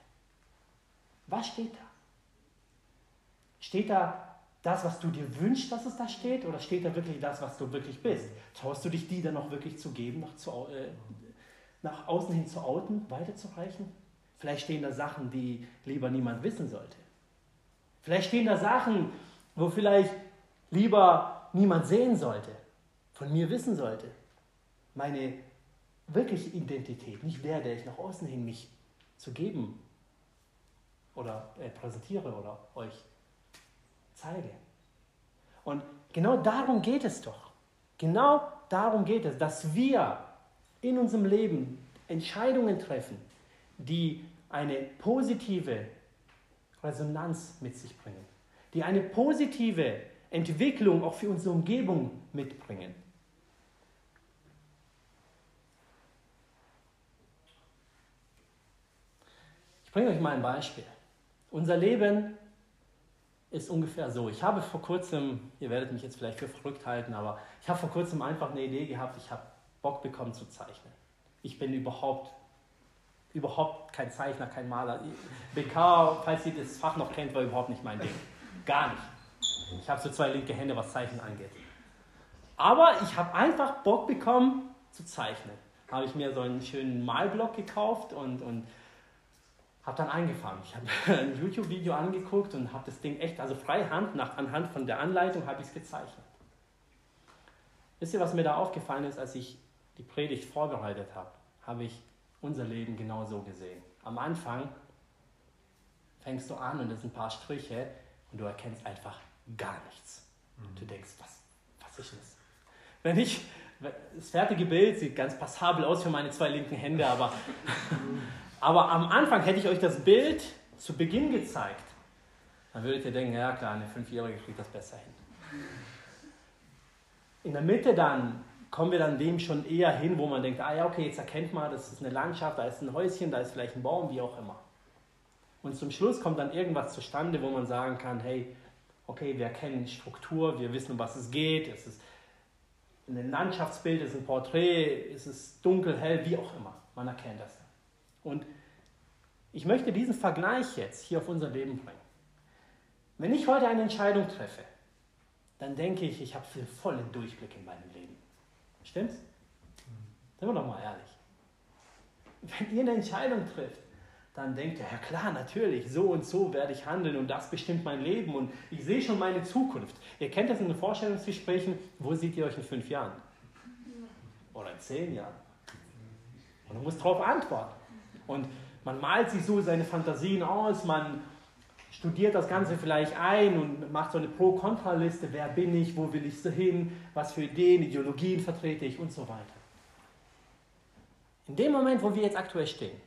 Was steht da? Steht da das, was du dir wünschst, dass es da steht? Oder steht da wirklich das, was du wirklich bist? Traust du dich, die dann auch wirklich zu geben, nach, zu, äh, nach außen hin zu outen, weiterzureichen? Vielleicht stehen da Sachen, die lieber niemand wissen sollte. Vielleicht stehen da Sachen, wo vielleicht lieber niemand sehen sollte, von mir wissen sollte. Meine wirkliche Identität, nicht der, der ich nach außen hin mich zu geben oder äh, präsentiere oder euch zeige. Und genau darum geht es doch. Genau darum geht es, dass wir in unserem Leben Entscheidungen treffen, die eine positive Resonanz mit sich bringen, die eine positive Entwicklung auch für unsere Umgebung mitbringen. Ich bringe euch mal ein Beispiel. Unser Leben ist ungefähr so. Ich habe vor kurzem, ihr werdet mich jetzt vielleicht für verrückt halten, aber ich habe vor kurzem einfach eine Idee gehabt, ich habe Bock bekommen zu zeichnen. Ich bin überhaupt, überhaupt kein Zeichner, kein Maler. BK, falls ihr das Fach noch kennt, war überhaupt nicht mein Ding. Gar nicht. Ich habe so zwei linke Hände, was Zeichnen angeht. Aber ich habe einfach Bock bekommen zu zeichnen. Habe ich mir so einen schönen Malblock gekauft und, und habe dann angefangen. Ich habe ein YouTube-Video angeguckt und habe das Ding echt, also freihand, nach, anhand von der Anleitung habe ich es gezeichnet. Wisst ihr, was mir da aufgefallen ist, als ich die Predigt vorbereitet habe? Habe ich unser Leben genau so gesehen. Am Anfang fängst du an und es sind ein paar Striche und du erkennst einfach gar nichts. Mhm. Du denkst, was, was ist das? Wenn ich, das fertige Bild sieht ganz passabel aus für meine zwei linken Hände, aber Aber am Anfang hätte ich euch das Bild zu Beginn gezeigt. Dann würdet ihr denken, ja klar, eine Fünfjährige kriegt das besser hin. In der Mitte dann kommen wir dann dem schon eher hin, wo man denkt, ah ja, okay, jetzt erkennt man, das ist eine Landschaft, da ist ein Häuschen, da ist vielleicht ein Baum, wie auch immer. Und zum Schluss kommt dann irgendwas zustande, wo man sagen kann, hey, okay, wir erkennen Struktur, wir wissen, um was es geht, es ist ein Landschaftsbild, es ist ein Porträt, es ist dunkel, hell, wie auch immer. Man erkennt das. Und ich möchte diesen Vergleich jetzt hier auf unser Leben bringen. Wenn ich heute eine Entscheidung treffe, dann denke ich, ich habe viel vollen Durchblick in meinem Leben. Stimmt's? Sind wir doch mal ehrlich. Wenn ihr eine Entscheidung trifft, dann denkt ihr, ja klar, natürlich, so und so werde ich handeln und das bestimmt mein Leben und ich sehe schon meine Zukunft. Ihr kennt das in den Vorstellungsgesprächen, wo seht ihr euch in fünf Jahren? Oder in zehn Jahren? Und du musst darauf antworten. Und man malt sich so seine Fantasien aus, man studiert das Ganze vielleicht ein und macht so eine Pro-Kontra-Liste, wer bin ich, wo will ich so hin, was für Ideen, Ideologien vertrete ich und so weiter. In dem Moment, wo wir jetzt aktuell stehen,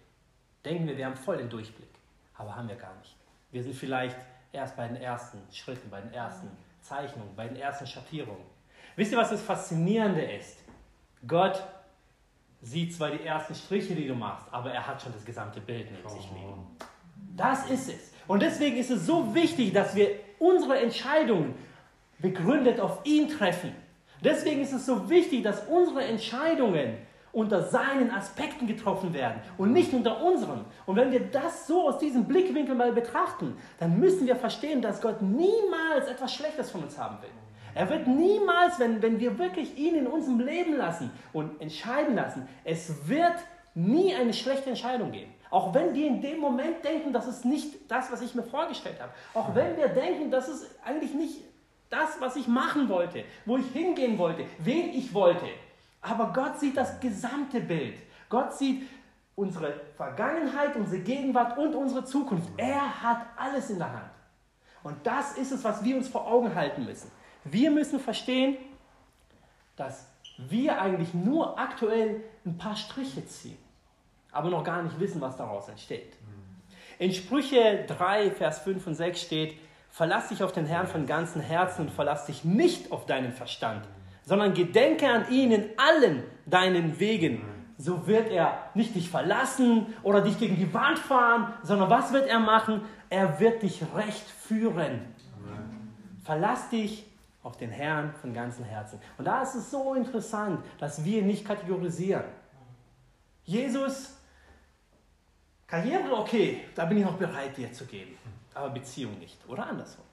denken wir, wir haben voll den Durchblick, aber haben wir gar nicht. Wir sind vielleicht erst bei den ersten Schritten, bei den ersten Zeichnungen, bei den ersten Schattierungen. Wisst ihr, was das Faszinierende ist? Gott sieht zwar die ersten Striche, die du machst, aber er hat schon das gesamte Bild neben sich liegen. Das ist es. Und deswegen ist es so wichtig, dass wir unsere Entscheidungen begründet auf ihn treffen. Deswegen ist es so wichtig, dass unsere Entscheidungen unter seinen Aspekten getroffen werden und nicht unter unseren. Und wenn wir das so aus diesem Blickwinkel mal betrachten, dann müssen wir verstehen, dass Gott niemals etwas Schlechtes von uns haben will. Er wird niemals, wenn, wenn wir wirklich ihn in unserem Leben lassen und entscheiden lassen, es wird nie eine schlechte Entscheidung geben. Auch wenn wir in dem Moment denken, das ist nicht das, was ich mir vorgestellt habe. Auch wenn wir denken, das ist eigentlich nicht das, was ich machen wollte, wo ich hingehen wollte, wen ich wollte. Aber Gott sieht das gesamte Bild. Gott sieht unsere Vergangenheit, unsere Gegenwart und unsere Zukunft. Er hat alles in der Hand. Und das ist es, was wir uns vor Augen halten müssen. Wir müssen verstehen, dass wir eigentlich nur aktuell ein paar Striche ziehen, aber noch gar nicht wissen, was daraus entsteht. In Sprüche 3, Vers 5 und 6 steht, verlass dich auf den Herrn von ganzem Herzen und verlass dich nicht auf deinen Verstand, sondern gedenke an ihn in allen deinen Wegen. So wird er nicht dich verlassen oder dich gegen die Wand fahren, sondern was wird er machen? Er wird dich recht führen. Verlass dich auf den Herrn von ganzem Herzen. Und da ist es so interessant, dass wir nicht kategorisieren. Jesus, Karriere, okay, da bin ich noch bereit, dir zu geben. Aber Beziehung nicht. Oder andersrum.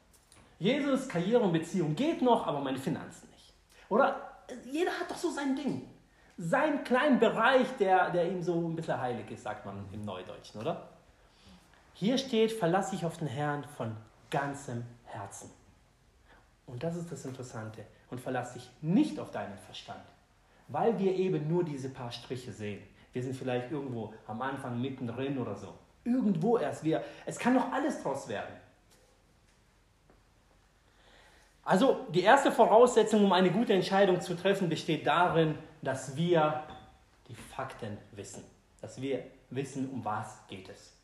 Jesus, Karriere und Beziehung geht noch, aber meine Finanzen nicht. Oder jeder hat doch so sein Ding. Seinen kleinen Bereich, der, der ihm so ein bisschen heilig ist, sagt man im Neudeutschen, oder? Hier steht, verlasse ich auf den Herrn von ganzem Herzen. Und das ist das Interessante. Und verlass dich nicht auf deinen Verstand, weil wir eben nur diese paar Striche sehen. Wir sind vielleicht irgendwo am Anfang mittendrin oder so. Irgendwo erst. Wir, es kann noch alles draus werden. Also die erste Voraussetzung, um eine gute Entscheidung zu treffen, besteht darin, dass wir die Fakten wissen. Dass wir wissen, um was geht es.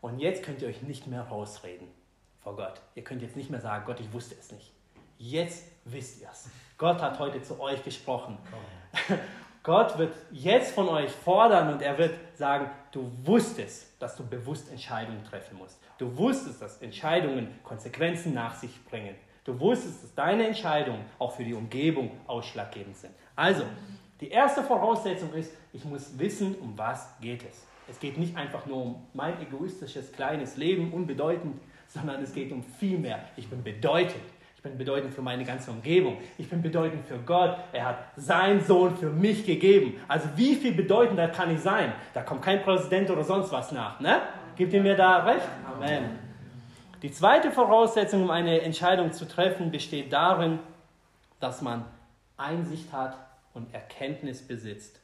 Und jetzt könnt ihr euch nicht mehr rausreden vor Gott. Ihr könnt jetzt nicht mehr sagen, Gott, ich wusste es nicht. Jetzt wisst ihr es. Gott hat heute zu euch gesprochen. Gott wird jetzt von euch fordern und er wird sagen, du wusstest, dass du bewusst Entscheidungen treffen musst. Du wusstest, dass Entscheidungen Konsequenzen nach sich bringen. Du wusstest, dass deine Entscheidungen auch für die Umgebung ausschlaggebend sind. Also, die erste Voraussetzung ist, ich muss wissen, um was geht es. Es geht nicht einfach nur um mein egoistisches kleines Leben, unbedeutend, sondern es geht um viel mehr. Ich bin bedeutend. Bin bedeutend für meine ganze Umgebung. Ich bin bedeutend für Gott. Er hat seinen Sohn für mich gegeben. Also wie viel bedeutender kann ich sein? Da kommt kein Präsident oder sonst was nach. Ne? Gibt ihr mir da recht? Amen. Die zweite Voraussetzung, um eine Entscheidung zu treffen, besteht darin, dass man Einsicht hat und Erkenntnis besitzt.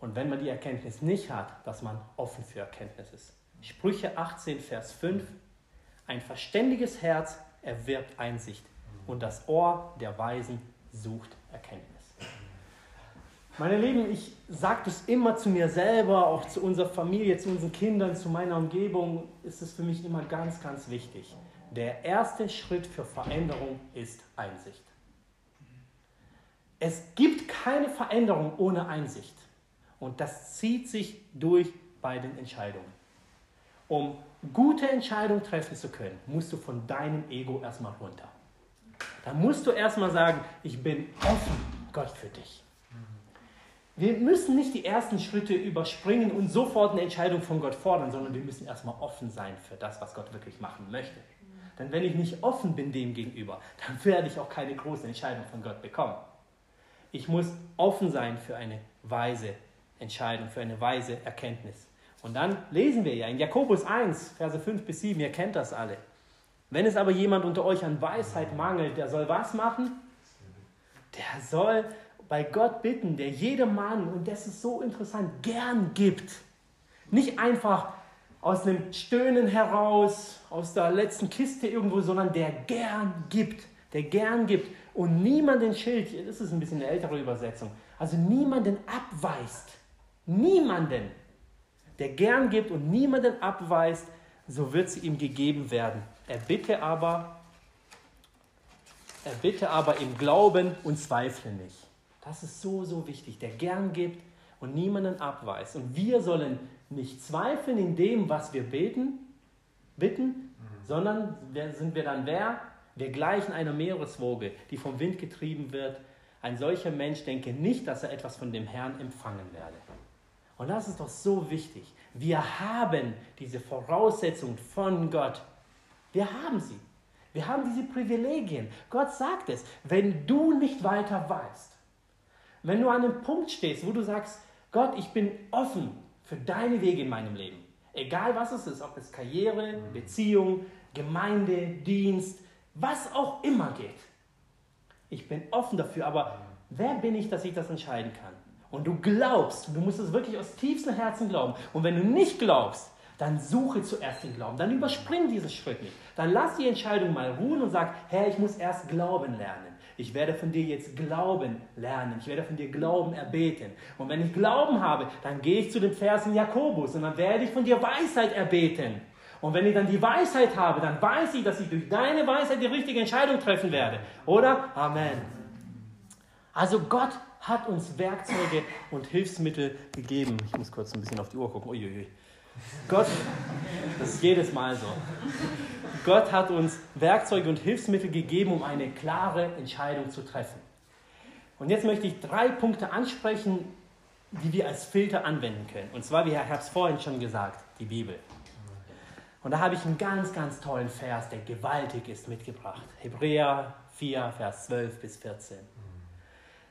Und wenn man die Erkenntnis nicht hat, dass man offen für Erkenntnis ist. Sprüche 18, Vers 5. Ein verständiges Herz erwirbt Einsicht und das Ohr der Weisen sucht Erkenntnis. Meine Lieben, ich sage das immer zu mir selber, auch zu unserer Familie, zu unseren Kindern, zu meiner Umgebung, ist es für mich immer ganz, ganz wichtig. Der erste Schritt für Veränderung ist Einsicht. Es gibt keine Veränderung ohne Einsicht. Und das zieht sich durch bei den Entscheidungen. Um gute Entscheidungen treffen zu können, musst du von deinem Ego erstmal runter. Da musst du erstmal sagen, ich bin offen, Gott, für dich. Wir müssen nicht die ersten Schritte überspringen und sofort eine Entscheidung von Gott fordern, sondern wir müssen erstmal offen sein für das, was Gott wirklich machen möchte. Denn wenn ich nicht offen bin dem gegenüber, dann werde ich auch keine große Entscheidung von Gott bekommen. Ich muss offen sein für eine weise Entscheidung, für eine weise Erkenntnis. Und dann lesen wir ja in Jakobus 1, Verse 5 bis 7, ihr kennt das alle. Wenn es aber jemand unter euch an Weisheit mangelt, der soll was machen? Der soll bei Gott bitten, der jedem Mann, und das ist so interessant, gern gibt. Nicht einfach aus einem Stöhnen heraus, aus der letzten Kiste irgendwo, sondern der gern gibt. Der gern gibt und niemanden schilt. Das ist ein bisschen eine ältere Übersetzung. Also niemanden abweist. Niemanden der gern gibt und niemanden abweist, so wird sie ihm gegeben werden. Er bitte aber, er bitte aber im Glauben und zweifle nicht. Das ist so, so wichtig. Der gern gibt und niemanden abweist. Und wir sollen nicht zweifeln in dem, was wir beten, bitten, sondern sind wir dann wer? Wir gleichen einer Meereswoge, die vom Wind getrieben wird. Ein solcher Mensch denke nicht, dass er etwas von dem Herrn empfangen werde. Und das ist doch so wichtig. Wir haben diese Voraussetzung von Gott. Wir haben sie. Wir haben diese Privilegien. Gott sagt es, wenn du nicht weiter weißt, wenn du an einem Punkt stehst, wo du sagst, Gott, ich bin offen für deine Wege in meinem Leben, egal was es ist, ob es Karriere, Beziehung, Gemeinde, Dienst, was auch immer geht. Ich bin offen dafür, aber wer bin ich, dass ich das entscheiden kann? Und du glaubst, du musst es wirklich aus tiefstem Herzen glauben. Und wenn du nicht glaubst, dann suche zuerst den Glauben. Dann überspring diesen Schritt nicht. Dann lass die Entscheidung mal ruhen und sag, Herr, ich muss erst glauben lernen. Ich werde von dir jetzt Glauben lernen. Ich werde von dir Glauben erbeten. Und wenn ich Glauben habe, dann gehe ich zu dem Vers in Jakobus und dann werde ich von dir Weisheit erbeten. Und wenn ich dann die Weisheit habe, dann weiß ich, dass ich durch deine Weisheit die richtige Entscheidung treffen werde. Oder? Amen. Also Gott hat uns Werkzeuge und Hilfsmittel gegeben. Ich muss kurz ein bisschen auf die Uhr gucken. Uiuiui. Gott, das ist jedes Mal so. Gott hat uns Werkzeuge und Hilfsmittel gegeben, um eine klare Entscheidung zu treffen. Und jetzt möchte ich drei Punkte ansprechen, die wir als Filter anwenden können. Und zwar, wie Herr Herbst vorhin schon gesagt, die Bibel. Und da habe ich einen ganz, ganz tollen Vers, der gewaltig ist, mitgebracht. Hebräer 4, Vers 12 bis 14.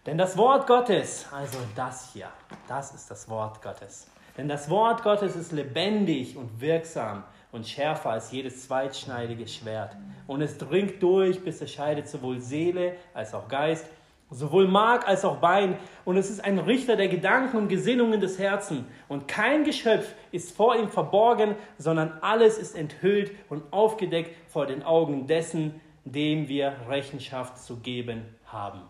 Denn das Wort Gottes, also das hier, das ist das Wort Gottes. Denn das Wort Gottes ist lebendig und wirksam und schärfer als jedes zweitschneidige Schwert. Und es dringt durch, bis es scheidet sowohl Seele als auch Geist, sowohl Mark als auch Bein. Und es ist ein Richter der Gedanken und Gesinnungen des Herzens. Und kein Geschöpf ist vor ihm verborgen, sondern alles ist enthüllt und aufgedeckt vor den Augen dessen, dem wir Rechenschaft zu geben haben.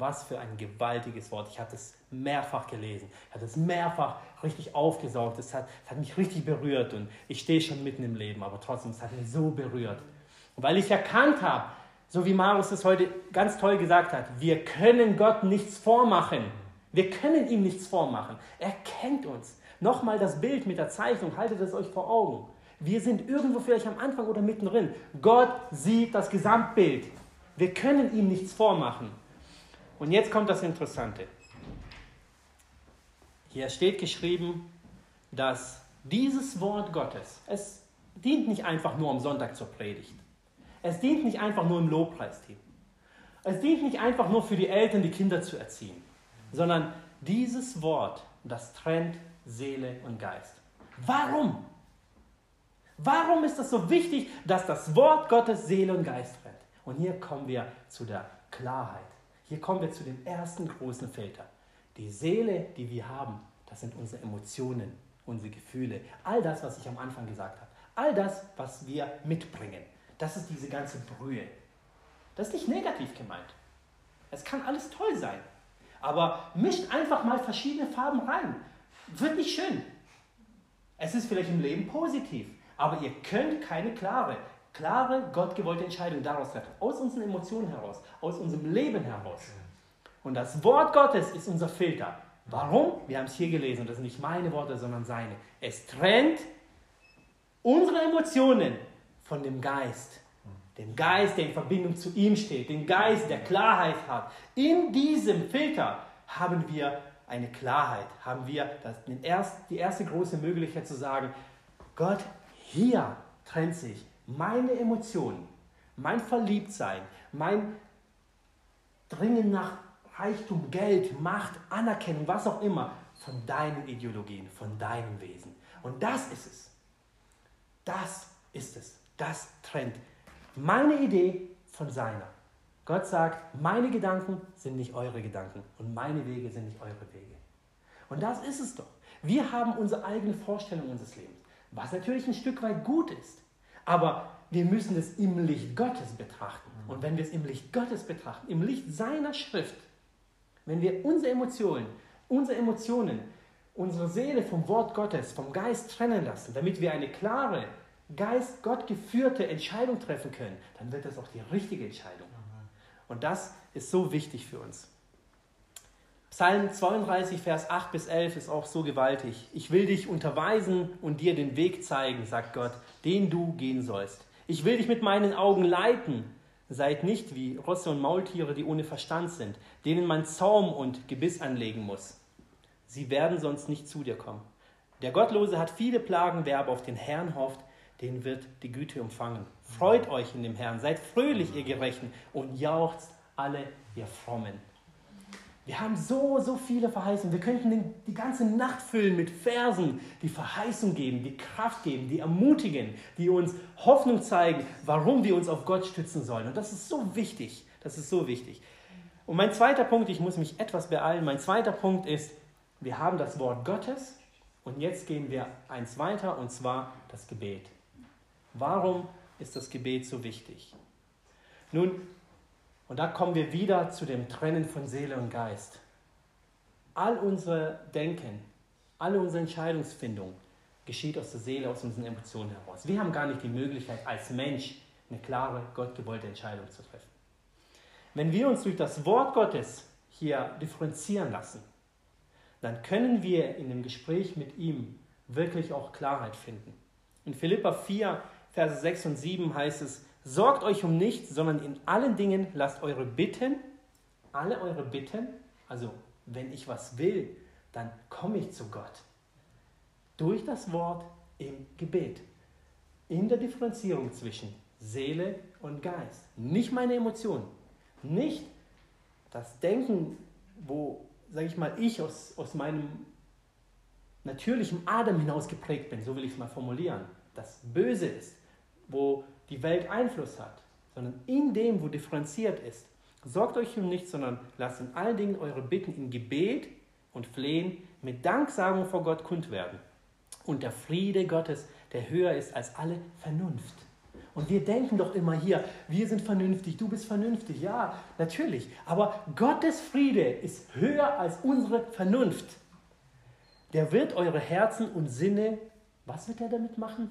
Was für ein gewaltiges Wort. Ich habe es mehrfach gelesen. Ich habe es mehrfach richtig aufgesaugt. Es hat, hat mich richtig berührt und ich stehe schon mitten im Leben, aber trotzdem, es hat mich so berührt. Und weil ich erkannt habe, so wie Marius es heute ganz toll gesagt hat, wir können Gott nichts vormachen. Wir können ihm nichts vormachen. Er kennt uns. Nochmal das Bild mit der Zeichnung, haltet es euch vor Augen. Wir sind irgendwo vielleicht am Anfang oder mittendrin. Gott sieht das Gesamtbild. Wir können ihm nichts vormachen. Und jetzt kommt das Interessante. Hier steht geschrieben, dass dieses Wort Gottes, es dient nicht einfach nur am Sonntag zur Predigt. Es dient nicht einfach nur im Lobpreisteam. Es dient nicht einfach nur für die Eltern, die Kinder zu erziehen, sondern dieses Wort, das trennt Seele und Geist. Warum? Warum ist es so wichtig, dass das Wort Gottes Seele und Geist trennt? Und hier kommen wir zu der Klarheit. Hier kommen wir zu dem ersten großen Filter. Die Seele, die wir haben, das sind unsere Emotionen, unsere Gefühle, all das, was ich am Anfang gesagt habe. All das, was wir mitbringen. Das ist diese ganze Brühe. Das ist nicht negativ gemeint. Es kann alles toll sein. Aber mischt einfach mal verschiedene Farben rein. Wird nicht schön. Es ist vielleicht im Leben positiv, aber ihr könnt keine klare, klare, gottgewollte Entscheidung daraus treffen. Aus unseren Emotionen heraus, aus unserem Leben heraus. Und das Wort Gottes ist unser Filter. Warum? Wir haben es hier gelesen, das sind nicht meine Worte, sondern seine. Es trennt unsere Emotionen von dem Geist. Den Geist, der in Verbindung zu ihm steht, den Geist, der Klarheit hat. In diesem Filter haben wir eine Klarheit, haben wir das, die erste große Möglichkeit zu sagen, Gott, hier trennt sich meine Emotionen, mein Verliebtsein, mein Dringen nach Reichtum, Geld, Macht, Anerkennung, was auch immer, von deinen Ideologien, von deinem Wesen. Und das ist es. Das ist es. Das trennt meine Idee von seiner. Gott sagt, meine Gedanken sind nicht eure Gedanken und meine Wege sind nicht eure Wege. Und das ist es doch. Wir haben unsere eigene Vorstellung unseres Lebens, was natürlich ein Stück weit gut ist. Aber wir müssen es im Licht Gottes betrachten. Und wenn wir es im Licht Gottes betrachten, im Licht seiner Schrift, wenn wir unsere Emotionen, unsere Emotionen, unsere Seele vom Wort Gottes, vom Geist trennen lassen, damit wir eine klare, Geist Gott geführte Entscheidung treffen können, dann wird das auch die richtige Entscheidung. Und das ist so wichtig für uns. Psalm 32, Vers 8 bis 11 ist auch so gewaltig. Ich will dich unterweisen und dir den Weg zeigen, sagt Gott, den du gehen sollst. Ich will dich mit meinen Augen leiten. Seid nicht wie Rosse und Maultiere, die ohne Verstand sind, denen man Zaum und Gebiss anlegen muss. Sie werden sonst nicht zu dir kommen. Der Gottlose hat viele Plagen, wer aber auf den Herrn hofft, den wird die Güte umfangen. Freut euch in dem Herrn, seid fröhlich, ihr Gerechten, und jauchzt alle, ihr Frommen. Wir haben so, so viele Verheißungen. Wir könnten die ganze Nacht füllen mit Versen, die Verheißung geben, die Kraft geben, die ermutigen, die uns Hoffnung zeigen, warum wir uns auf Gott stützen sollen. Und das ist so wichtig. Das ist so wichtig. Und mein zweiter Punkt, ich muss mich etwas beeilen, mein zweiter Punkt ist, wir haben das Wort Gottes und jetzt gehen wir eins weiter und zwar das Gebet. Warum ist das Gebet so wichtig? Nun, und da kommen wir wieder zu dem Trennen von Seele und Geist. All unser Denken, alle unsere Entscheidungsfindung geschieht aus der Seele, aus unseren Emotionen heraus. Wir haben gar nicht die Möglichkeit, als Mensch eine klare, gottgewollte Entscheidung zu treffen. Wenn wir uns durch das Wort Gottes hier differenzieren lassen, dann können wir in dem Gespräch mit ihm wirklich auch Klarheit finden. In Philippa 4, Verse 6 und 7 heißt es, sorgt euch um nichts, sondern in allen Dingen lasst eure Bitten, alle eure Bitten, also wenn ich was will, dann komme ich zu Gott. Durch das Wort im Gebet. In der Differenzierung zwischen Seele und Geist. Nicht meine Emotionen. Nicht das Denken, wo, sage ich mal, ich aus, aus meinem natürlichen Adam hinaus geprägt bin, so will ich es mal formulieren, das Böse ist, wo die Welt Einfluss hat, sondern in dem, wo differenziert ist. Sorgt euch um nichts, sondern lasst in allen Dingen eure Bitten in Gebet und Flehen mit Danksagung vor Gott kund werden. Und der Friede Gottes, der höher ist als alle Vernunft. Und wir denken doch immer hier, wir sind vernünftig, du bist vernünftig. Ja, natürlich. Aber Gottes Friede ist höher als unsere Vernunft. Der wird eure Herzen und Sinne, was wird er damit machen?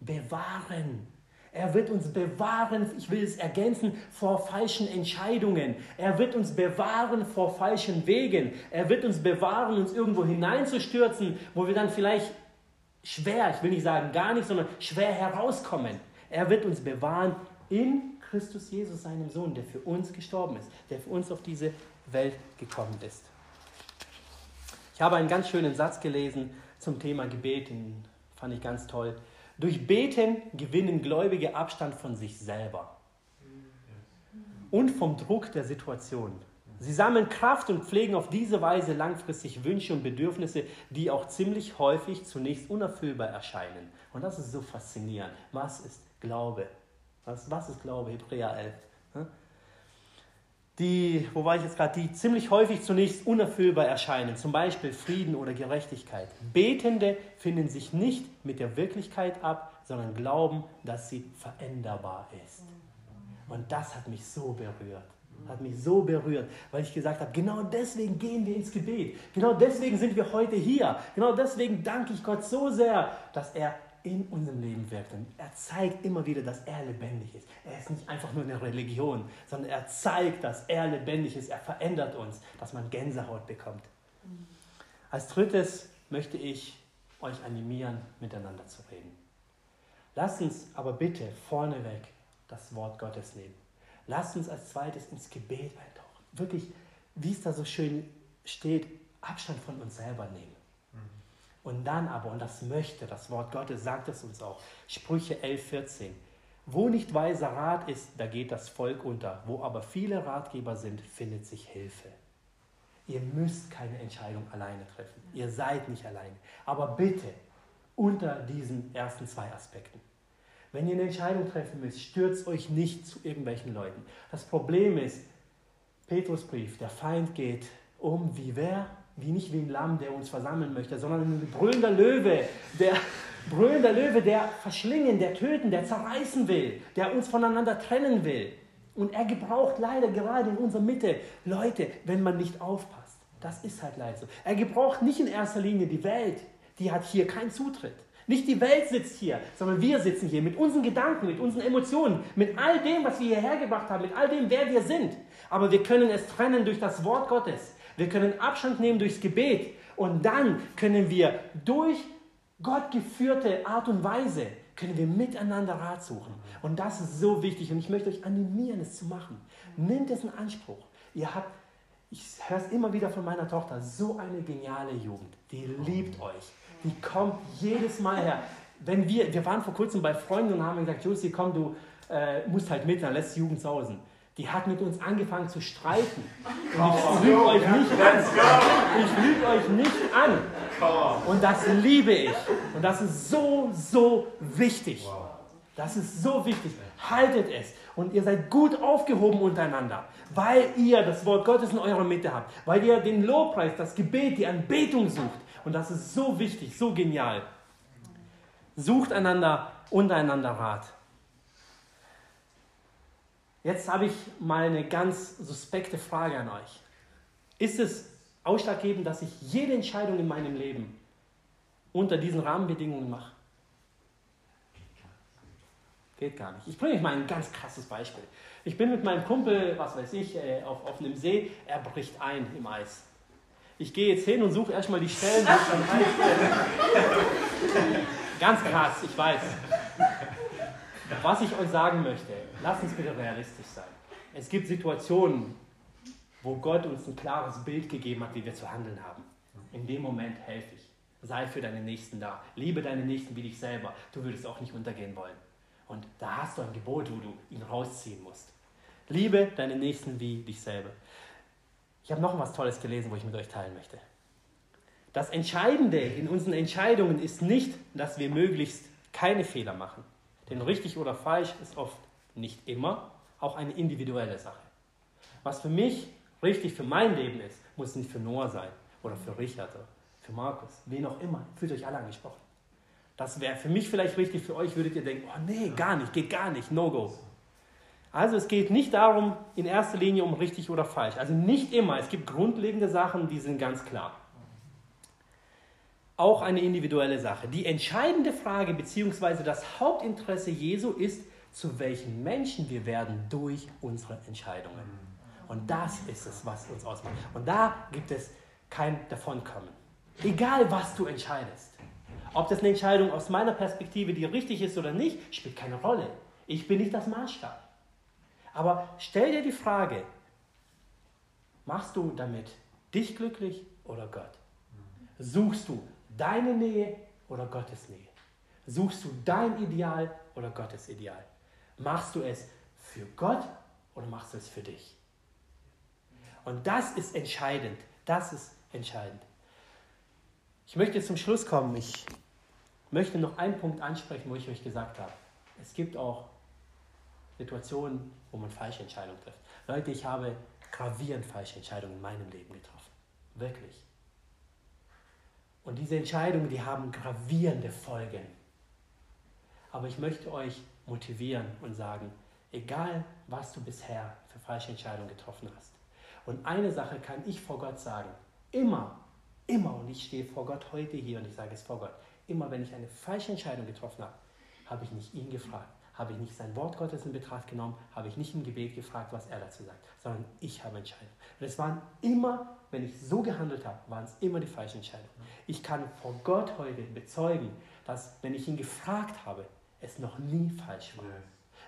Bewahren. Er wird uns bewahren, ich will es ergänzen, vor falschen Entscheidungen. Er wird uns bewahren vor falschen Wegen. Er wird uns bewahren, uns irgendwo hineinzustürzen, wo wir dann vielleicht schwer, ich will nicht sagen gar nicht, sondern schwer herauskommen. Er wird uns bewahren in Christus Jesus, seinem Sohn, der für uns gestorben ist, der für uns auf diese Welt gekommen ist. Ich habe einen ganz schönen Satz gelesen zum Thema Gebet, den fand ich ganz toll. Durch Beten gewinnen Gläubige Abstand von sich selber und vom Druck der Situation. Sie sammeln Kraft und pflegen auf diese Weise langfristig Wünsche und Bedürfnisse, die auch ziemlich häufig zunächst unerfüllbar erscheinen. Und das ist so faszinierend. Was ist Glaube? Was, was ist Glaube? Hebräer 11. Die, wo war ich jetzt gerade, die ziemlich häufig zunächst unerfüllbar erscheinen, zum Beispiel Frieden oder Gerechtigkeit. Betende finden sich nicht mit der Wirklichkeit ab, sondern glauben, dass sie veränderbar ist. Und das hat mich so berührt hat mich so berührt, weil ich gesagt habe, genau deswegen gehen wir ins Gebet. Genau deswegen sind wir heute hier. Genau deswegen danke ich Gott so sehr, dass er in unserem Leben wirkt. Und er zeigt immer wieder, dass er lebendig ist. Er ist nicht einfach nur eine Religion, sondern er zeigt, dass er lebendig ist. Er verändert uns, dass man Gänsehaut bekommt. Als drittes möchte ich euch animieren, miteinander zu reden. Lasst uns aber bitte vorneweg das Wort Gottes nehmen. Lasst uns als zweites ins Gebet eintauchen. Wirklich, wie es da so schön steht, Abstand von uns selber nehmen. Und dann aber, und das möchte, das Wort Gottes sagt es uns auch, Sprüche 11, 14. Wo nicht weiser Rat ist, da geht das Volk unter. Wo aber viele Ratgeber sind, findet sich Hilfe. Ihr müsst keine Entscheidung alleine treffen. Ihr seid nicht alleine. Aber bitte unter diesen ersten zwei Aspekten. Wenn ihr eine Entscheidung treffen müsst, stürzt euch nicht zu irgendwelchen Leuten. Das Problem ist, Petrusbrief, der Feind geht um wie wer? Wie nicht wie ein Lamm, der uns versammeln möchte, sondern ein brüllender Löwe, der brüllender Löwe, der verschlingen, der töten, der zerreißen will, der uns voneinander trennen will. Und er gebraucht leider gerade in unserer Mitte Leute, wenn man nicht aufpasst. Das ist halt leider so. Er gebraucht nicht in erster Linie die Welt, die hat hier keinen Zutritt. Nicht die Welt sitzt hier, sondern wir sitzen hier mit unseren Gedanken, mit unseren Emotionen, mit all dem, was wir hierher gebracht haben, mit all dem, wer wir sind. Aber wir können es trennen durch das Wort Gottes. Wir können Abstand nehmen durchs Gebet. Und dann können wir durch Gott geführte Art und Weise, können wir miteinander Rat suchen. Und das ist so wichtig. Und ich möchte euch animieren, es zu machen. Nehmt es in Anspruch. Ihr habt, ich höre es immer wieder von meiner Tochter, so eine geniale Jugend. Die liebt euch die kommt jedes Mal her. Wenn wir, wir waren vor kurzem bei Freunden und haben gesagt, Josie, komm, du äh, musst halt mit, dann lässt Jugend sausen. Die hat mit uns angefangen zu streiten. Und ich lüge euch nicht an. Ich lüge euch nicht an. Und das liebe ich. Und das ist so, so wichtig. Das ist so wichtig. Haltet es. Und ihr seid gut aufgehoben untereinander, weil ihr das Wort Gottes in eurer Mitte habt, weil ihr den Lobpreis, das Gebet, die Anbetung sucht. Und das ist so wichtig, so genial. Sucht einander untereinander Rat. Jetzt habe ich mal eine ganz suspekte Frage an euch. Ist es ausschlaggebend, dass ich jede Entscheidung in meinem Leben unter diesen Rahmenbedingungen mache? Geht gar nicht. Ich bringe euch mal ein ganz krasses Beispiel. Ich bin mit meinem Kumpel, was weiß ich, äh, auf, auf einem See, er bricht ein im Eis. Ich gehe jetzt hin und suche erstmal die Stellen, wo es dann Eis Ganz krass, ich weiß. Was ich euch sagen möchte, lasst uns bitte realistisch sein. Es gibt Situationen, wo Gott uns ein klares Bild gegeben hat, wie wir zu handeln haben. In dem Moment helfe ich. Sei für deine Nächsten da. Liebe deine Nächsten wie dich selber. Du würdest auch nicht untergehen wollen. Und da hast du ein Gebot, wo du ihn rausziehen musst. Liebe deine Nächsten wie dich selber. Ich habe noch was Tolles gelesen, wo ich mit euch teilen möchte. Das Entscheidende in unseren Entscheidungen ist nicht, dass wir möglichst keine Fehler machen. Denn richtig oder falsch ist oft nicht immer auch eine individuelle Sache. Was für mich richtig für mein Leben ist, muss nicht für Noah sein oder für Richard oder für Markus, wen auch immer. Fühlt euch alle angesprochen. Das wäre für mich vielleicht richtig, für euch würdet ihr denken, oh nee, gar nicht, geht gar nicht, no go. Also es geht nicht darum, in erster Linie um richtig oder falsch. Also nicht immer. Es gibt grundlegende Sachen, die sind ganz klar. Auch eine individuelle Sache. Die entscheidende Frage bzw. das Hauptinteresse Jesu ist, zu welchen Menschen wir werden durch unsere Entscheidungen. Und das ist es, was uns ausmacht. Und da gibt es kein Davonkommen. Egal, was du entscheidest. Ob das eine Entscheidung aus meiner Perspektive, die richtig ist oder nicht, spielt keine Rolle. Ich bin nicht das Maßstab. Aber stell dir die Frage, machst du damit dich glücklich oder Gott? Suchst du deine Nähe oder Gottes Nähe? Suchst du dein Ideal oder Gottes Ideal? Machst du es für Gott oder machst du es für dich? Und das ist entscheidend. Das ist entscheidend. Ich möchte zum Schluss kommen. Ich möchte noch einen Punkt ansprechen, wo ich euch gesagt habe. Es gibt auch Situationen, wo man falsche Entscheidungen trifft. Leute, ich habe gravierend falsche Entscheidungen in meinem Leben getroffen. Wirklich. Und diese Entscheidungen, die haben gravierende Folgen. Aber ich möchte euch motivieren und sagen, egal was du bisher für falsche Entscheidungen getroffen hast. Und eine Sache kann ich vor Gott sagen, immer, immer, und ich stehe vor Gott heute hier und ich sage es vor Gott, immer wenn ich eine falsche Entscheidung getroffen habe, habe ich nicht ihn gefragt, habe ich nicht sein Wort Gottes in Betracht genommen, habe ich nicht im Gebet gefragt, was er dazu sagt, sondern ich habe Entscheidungen. Und es waren immer, wenn ich so gehandelt habe, waren es immer die falschen Entscheidungen. Ich kann vor Gott heute bezeugen, dass wenn ich ihn gefragt habe, es noch nie falsch war.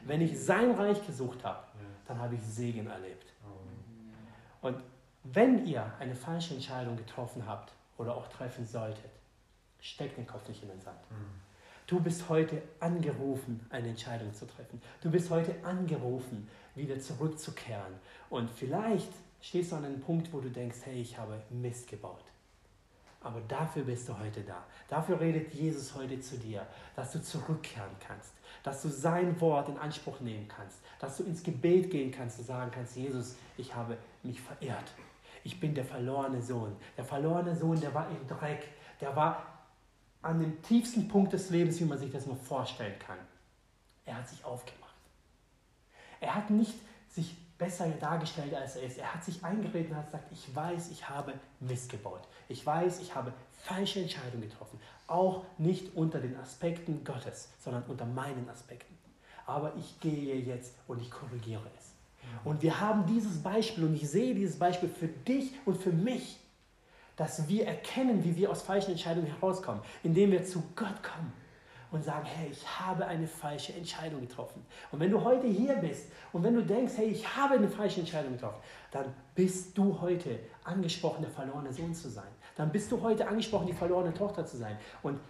Wenn ich sein Reich gesucht habe, dann habe ich Segen erlebt. Und wenn ihr eine falsche Entscheidung getroffen habt oder auch treffen solltet, Steck den Kopf nicht in den Sand. Mhm. Du bist heute angerufen, eine Entscheidung zu treffen. Du bist heute angerufen, wieder zurückzukehren. Und vielleicht stehst du an einem Punkt, wo du denkst, hey, ich habe Mist gebaut. Aber dafür bist du heute da. Dafür redet Jesus heute zu dir, dass du zurückkehren kannst, dass du sein Wort in Anspruch nehmen kannst, dass du ins Gebet gehen kannst und sagen kannst, Jesus, ich habe mich verirrt. Ich bin der verlorene Sohn. Der verlorene Sohn, der war im Dreck, der war an dem tiefsten Punkt des Lebens, wie man sich das nur vorstellen kann. Er hat sich aufgemacht. Er hat nicht sich besser dargestellt, als er ist. Er hat sich eingeredet und hat gesagt, ich weiß, ich habe Mist gebaut. Ich weiß, ich habe falsche Entscheidungen getroffen. Auch nicht unter den Aspekten Gottes, sondern unter meinen Aspekten. Aber ich gehe jetzt und ich korrigiere es. Und wir haben dieses Beispiel und ich sehe dieses Beispiel für dich und für mich dass wir erkennen, wie wir aus falschen Entscheidungen herauskommen, indem wir zu Gott kommen und sagen, hey, ich habe eine falsche Entscheidung getroffen. Und wenn du heute hier bist und wenn du denkst, hey, ich habe eine falsche Entscheidung getroffen, dann bist du heute angesprochen, der verlorene Sohn zu sein. Dann bist du heute angesprochen, die verlorene Tochter zu sein. Und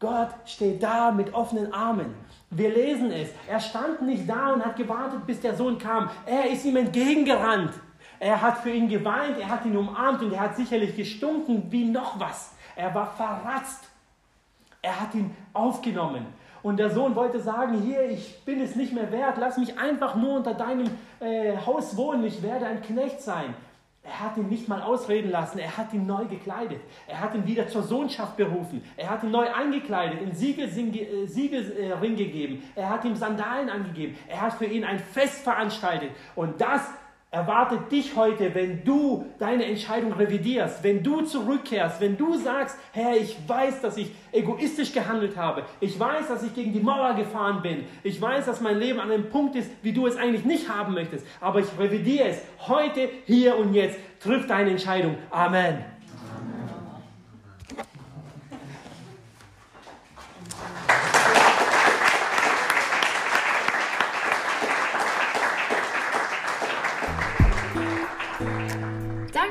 Gott steht da mit offenen Armen. Wir lesen es. Er stand nicht da und hat gewartet, bis der Sohn kam. Er ist ihm entgegengerannt. Er hat für ihn geweint, er hat ihn umarmt und er hat sicherlich gestunken wie noch was. Er war verratzt. Er hat ihn aufgenommen Und der Sohn wollte sagen, hier, ich bin es nicht mehr wert, lass mich einfach nur unter deinem äh, Haus wohnen, ich werde ein Knecht sein. Er hat ihn nicht mal ausreden lassen, er hat ihn neu gekleidet. Er hat ihn wieder zur Sohnschaft berufen. Er hat ihn neu eingekleidet, einen Siegelring äh, gegeben. Er hat ihm Sandalen angegeben. Er hat für ihn ein Fest veranstaltet. Und das erwartet dich heute, wenn du deine Entscheidung revidierst, wenn du zurückkehrst, wenn du sagst, Herr, ich weiß, dass ich egoistisch gehandelt habe, ich weiß, dass ich gegen die Mauer gefahren bin, ich weiß, dass mein Leben an einem Punkt ist, wie du es eigentlich nicht haben möchtest, aber ich revidiere es heute, hier und jetzt. Triff deine Entscheidung. Amen.